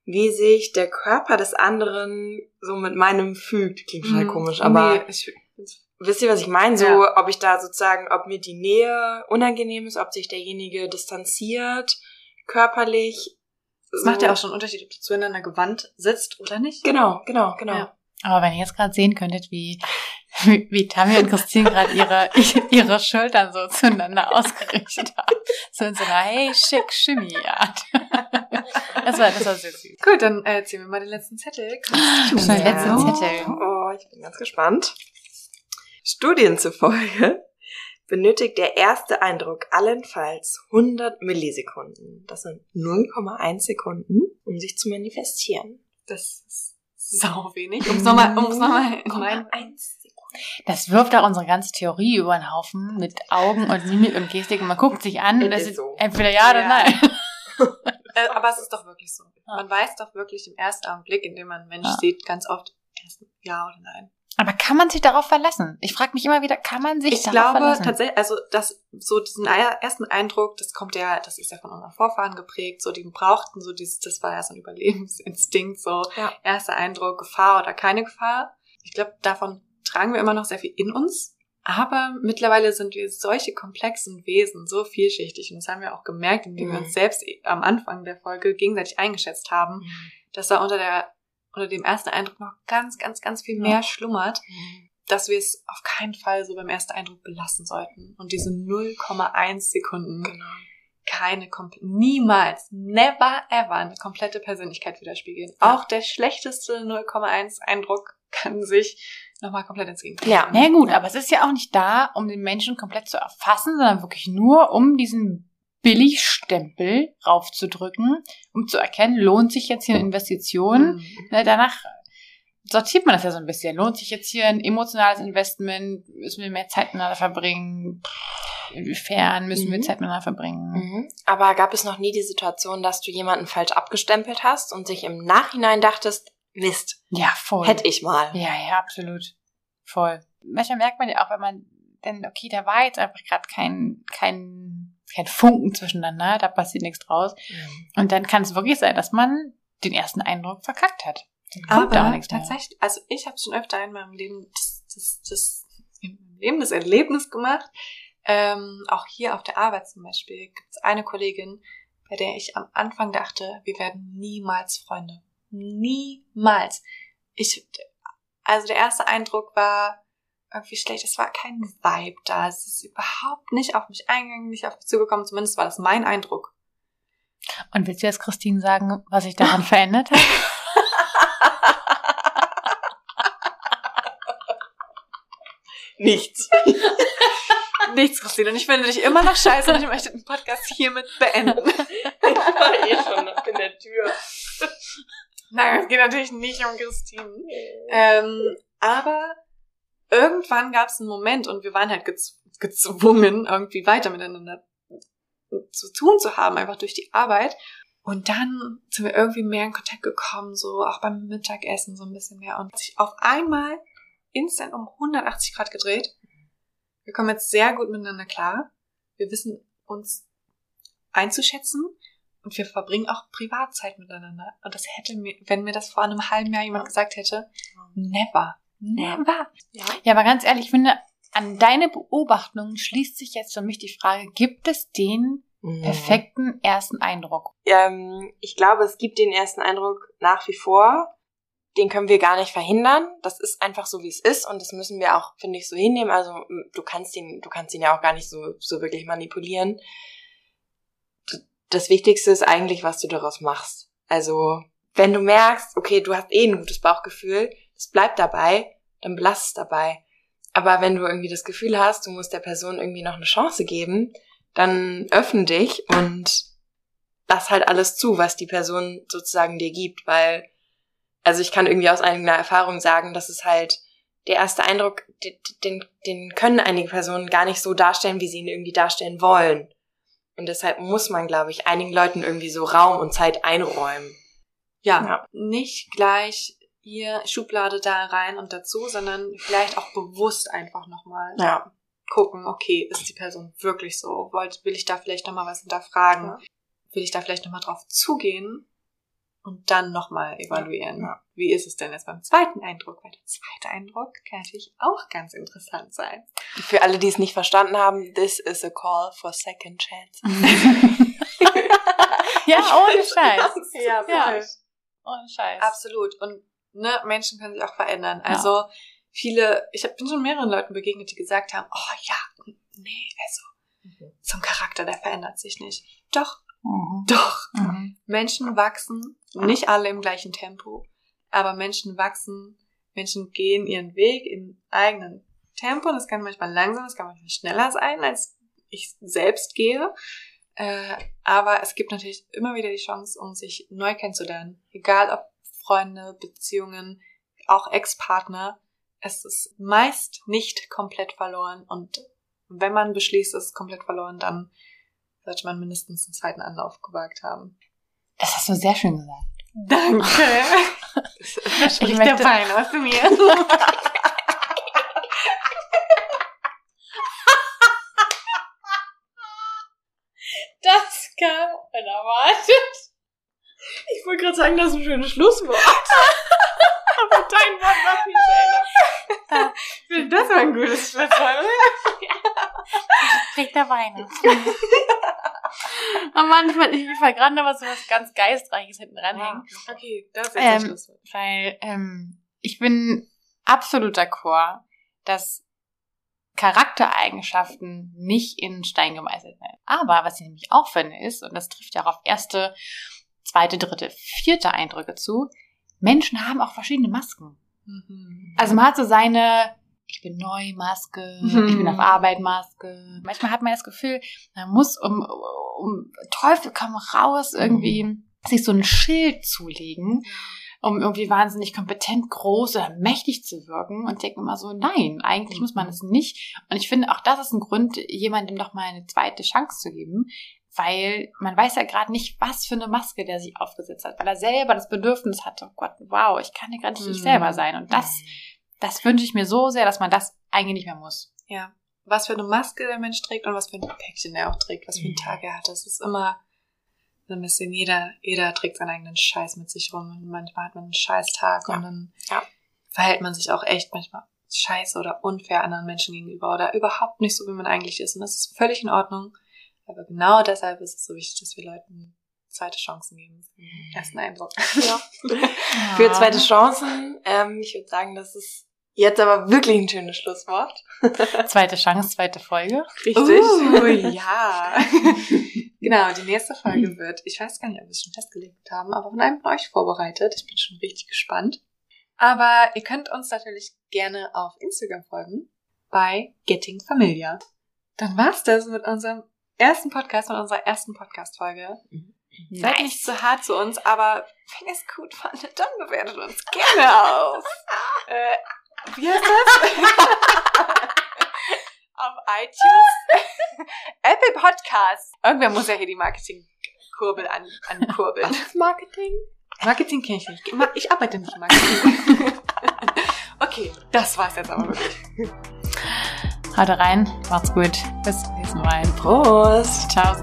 wie sich der Körper des anderen so mit meinem fügt. Klingt total Hm. komisch, aber Nee, ich, wisst ihr, was ich meine? So, Ja. ob ich da sozusagen, ob mir die Nähe unangenehm ist, ob sich derjenige distanziert, körperlich. es so. macht ja auch schon einen Unterschied, ob du zueinander gewandt sitzt oder nicht. Genau, genau, genau. Ja. Aber wenn ihr jetzt gerade sehen könntet, wie, wie, wie Tammy und Christine gerade ihre, ihre Schultern so zueinander ausgerichtet haben. So in so einer Hey, schick, Shimmy-Art. Das war, das war sehr süß. Gut, dann äh, ziehen wir mal den letzten Zettel. Schon den letzten Zettel. Oh, ich bin ganz gespannt. Studien zufolge benötigt der erste Eindruck allenfalls 100 Millisekunden. Das sind 0,1 Sekunden, um sich zu manifestieren. Das ist sau wenig. Um es nochmal, um es nochmal in mein 1 Sekunden. Das wirft auch unsere ganze Theorie über den Haufen mit Augen und Mimik und Gestik und man guckt sich an und Es das ist ist so. entweder ja oder Ja. nein. Äh, aber es ist doch wirklich so. Man weiß doch wirklich im ersten Augenblick, in dem man einen Mensch Ja. sieht, ganz oft erst ja oder nein. Aber kann man sich darauf verlassen? Ich frage mich immer wieder, kann man sich Ich darauf glaube verlassen? tatsächlich, also das so diesen ersten Eindruck, das kommt ja, das ist ja von unseren Vorfahren geprägt, so die brauchten so dieses, das war ja so ein Überlebensinstinkt, so Ja. erster Eindruck, Gefahr oder keine Gefahr. Ich glaube, davon tragen wir immer noch sehr viel in uns. Aber mittlerweile sind wir solche komplexen Wesen, so vielschichtig. Und das haben wir auch gemerkt, indem wir Mhm. uns selbst am Anfang der Folge gegenseitig eingeschätzt haben, dass da unter der, unter dem ersten Eindruck noch ganz, ganz, ganz viel mehr schlummert dass wir es auf keinen Fall so beim ersten Eindruck belassen sollten. Und diese 0,1 Sekunden Genau. keine, niemals, never ever eine komplette Persönlichkeit widerspiegeln. Ja. Auch der schlechteste 0,1 Eindruck kann sich nochmal komplett ins Gegenteil. Ja. Na ja, gut, aber es ist ja auch nicht da, um den Menschen komplett zu erfassen, sondern wirklich nur, um diesen Billigstempel raufzudrücken, um zu erkennen, lohnt sich jetzt hier eine Investition. Mhm. Ne, danach sortiert man das ja so ein bisschen. Lohnt sich jetzt hier ein emotionales Investment? Müssen wir mehr Zeit miteinander verbringen? Inwiefern müssen wir Mhm. Zeit miteinander verbringen? Mhm. Aber gab es noch nie die Situation, dass du jemanden falsch abgestempelt hast und sich im Nachhinein dachtest, Mist, Ja, voll. hätte ich mal. Ja, ja, absolut. Voll. Manchmal merkt man ja auch, wenn man, denn okay, da war jetzt einfach gerade kein, kein, kein Funken zwischeneinander, da passiert nichts draus. Mhm. Und dann kann es wirklich sein, dass man den ersten Eindruck verkackt hat. Kommt Aber tatsächlich, also ich habe schon öfter in meinem Leben das, das, das, meinem Leben das Erlebnis gemacht. Ähm, auch hier auf der Arbeit zum Beispiel gibt es eine Kollegin, bei der ich am Anfang dachte, wir werden niemals Freunde. Niemals. Ich, also der erste Eindruck war irgendwie schlecht. Es war kein Vibe da. Es ist überhaupt nicht auf mich eingegangen, nicht auf mich zugekommen. Zumindest war das mein Eindruck. Und willst du jetzt Christine sagen, was sich daran verändert hat? Nichts. Nichts, Christine. Und ich finde dich immer noch scheiße und ich möchte den Podcast hiermit beenden. Ich war eh schon in der Tür. Nein, es geht natürlich nicht um Christine. Ähm, aber irgendwann gab es einen Moment und wir waren halt gez gezwungen, irgendwie weiter miteinander zu tun zu haben, einfach durch die Arbeit. Und dann sind wir irgendwie mehr in Kontakt gekommen, so auch beim Mittagessen so ein bisschen mehr und sich auf einmal instant um 180 Grad gedreht. Wir kommen jetzt sehr gut miteinander klar. Wir wissen uns einzuschätzen und wir verbringen auch Privatzeit miteinander. Und das hätte mir, wenn mir das vor einem halben Jahr jemand gesagt hätte, never, never. Ja. Ja, aber ganz ehrlich, ich finde, an deine Beobachtungen schließt sich jetzt für mich die Frage, gibt es den Mhm. perfekten ersten Eindruck? Ähm, ich glaube, es gibt den ersten Eindruck nach wie vor. Den können wir gar nicht verhindern. Das ist einfach so, wie es ist. Und das müssen wir auch, finde ich, so hinnehmen. Also, du kannst ihn, du kannst ihn ja auch gar nicht so, so wirklich manipulieren. Das Wichtigste ist eigentlich, was du daraus machst. Also, wenn du merkst, okay, du hast eh ein gutes Bauchgefühl, es bleibt dabei, dann belass es dabei. Aber wenn du irgendwie das Gefühl hast, du musst der Person irgendwie noch eine Chance geben, dann öffne dich und lass halt alles zu, was die Person sozusagen dir gibt, weil, also ich kann irgendwie aus eigener Erfahrung sagen, dass es halt der erste Eindruck, den, den können einige Personen gar nicht so darstellen, wie sie ihn irgendwie darstellen wollen. Und deshalb muss man, glaube ich, einigen Leuten irgendwie so Raum und Zeit einräumen. Ja, Ja. nicht gleich hier Schublade da rein und dazu, sondern vielleicht auch bewusst einfach nochmal Ja. gucken, okay, ist die Person wirklich so? Wollt, will ich da vielleicht nochmal was hinterfragen? Ja. Will ich da vielleicht nochmal drauf zugehen und dann nochmal evaluieren? Ja. Wie ist es denn jetzt beim zweiten Eindruck? Weil der zweite Eindruck kann natürlich auch ganz interessant sein. Für alle, die es nicht verstanden haben, this is a call for second chance. ja, ohne Scheiß. Ja, Ja. Ohne Scheiß. Absolut. Und ne, Menschen können sich auch verändern. Also viele, ich hab, bin schon mehreren Leuten begegnet, die gesagt haben, oh ja, nee, also zum Charakter, der verändert sich nicht. Doch, Mhm. doch. Mhm. Menschen wachsen, nicht alle im gleichen Tempo, aber Menschen wachsen, Menschen gehen ihren Weg im eigenen Tempo. Das kann manchmal langsam, das kann manchmal schneller sein, als ich selbst gehe. Äh, aber es gibt natürlich immer wieder die Chance, um sich neu kennenzulernen. Egal ob Freunde, Beziehungen, auch Ex-Partner. Es ist meist nicht komplett verloren. Und wenn man beschließt, es ist komplett verloren, dann sollte man mindestens einen zweiten Anlauf gewagt haben. Das hast du sehr schön gesagt. Danke. Da spricht der möchte- Wein aus mir. Das kam unerwartet. Ich wollte gerade sagen, das ist ein schönes Schlusswort. Aber dein Wort war viel schöner. Ich finde, das war ein gutes Schlusswort. Kriegt der Wein. oh Mann, ich, will- ich will gerade noch was, ganz Geistreiches hinten ranhängen. Okay, das ist Ähm, das Schlusswort. Weil ähm, ich bin absolut d'accord, dass Charaktereigenschaften nicht in Stein gemeißelt werden. Aber was ich nämlich auch finde ist, und das trifft ja auch auf erste, zweite, dritte, vierte Eindrücke zu, Menschen haben auch verschiedene Masken. Mhm. Also man hat so seine ich bin neu Maske, Mhm. ich bin auf Arbeit Maske. Manchmal hat man das Gefühl, man muss um, um Teufel komm raus irgendwie sich so ein Schild zulegen, um irgendwie wahnsinnig kompetent, groß oder mächtig zu wirken und denkt mir mal so, nein, eigentlich muss man es nicht. Und ich finde auch das ist ein Grund, jemandem noch mal eine zweite Chance zu geben, weil man weiß ja gerade nicht, was für eine Maske der sich aufgesetzt hat, weil er selber das Bedürfnis hatte, oh Gott, wow, ich kann ja gerade nicht ich Mhm. selber sein. Und das, das wünsche ich mir so sehr, dass man das eigentlich nicht mehr muss. Ja. Was für eine Maske der Mensch trägt und was für ein Päckchen der auch trägt, was für einen. Tag er hat. Das ist immer so ein bisschen, jeder, jeder trägt seinen eigenen Scheiß mit sich rum und manchmal hat man einen Scheißtag Ja. und dann Ja. verhält man sich auch echt manchmal scheiße oder unfair anderen Menschen gegenüber oder überhaupt nicht so, wie man eigentlich ist. Und das ist völlig in Ordnung. Aber genau deshalb ist es so wichtig, dass wir Leuten zweite Chancen geben. den Ersten Eindruck. Ja. Für zweite Chancen, ähm, ich würde sagen, das ist jetzt aber wirklich ein schönes Schlusswort. Zweite Chance, zweite Folge. Uh, ja. genau, die nächste Folge wird, ich weiß gar nicht, ob wir es schon festgelegt haben, aber von einem von euch vorbereitet. Ich bin schon richtig gespannt. Aber ihr könnt uns natürlich gerne auf Instagram folgen bei Getting Familiar. Dann war's das mit unserem ersten Podcast, mit unserer ersten Podcast-Folge. Seid nicht zu hart zu uns, aber wenn ihr es gut fandet, dann bewertet uns gerne auf. äh, wie heißt das? auf iTunes. Apple Podcasts. Irgendwer muss ja hier die Marketingkurbel an, ankurbeln. ist Marketing? Marketing kenne ich nicht. Ich arbeite nicht im Marketing. okay, das war's jetzt aber wirklich. Haut rein, macht's gut. Bis zum nächsten Mal. Prost! Ciao.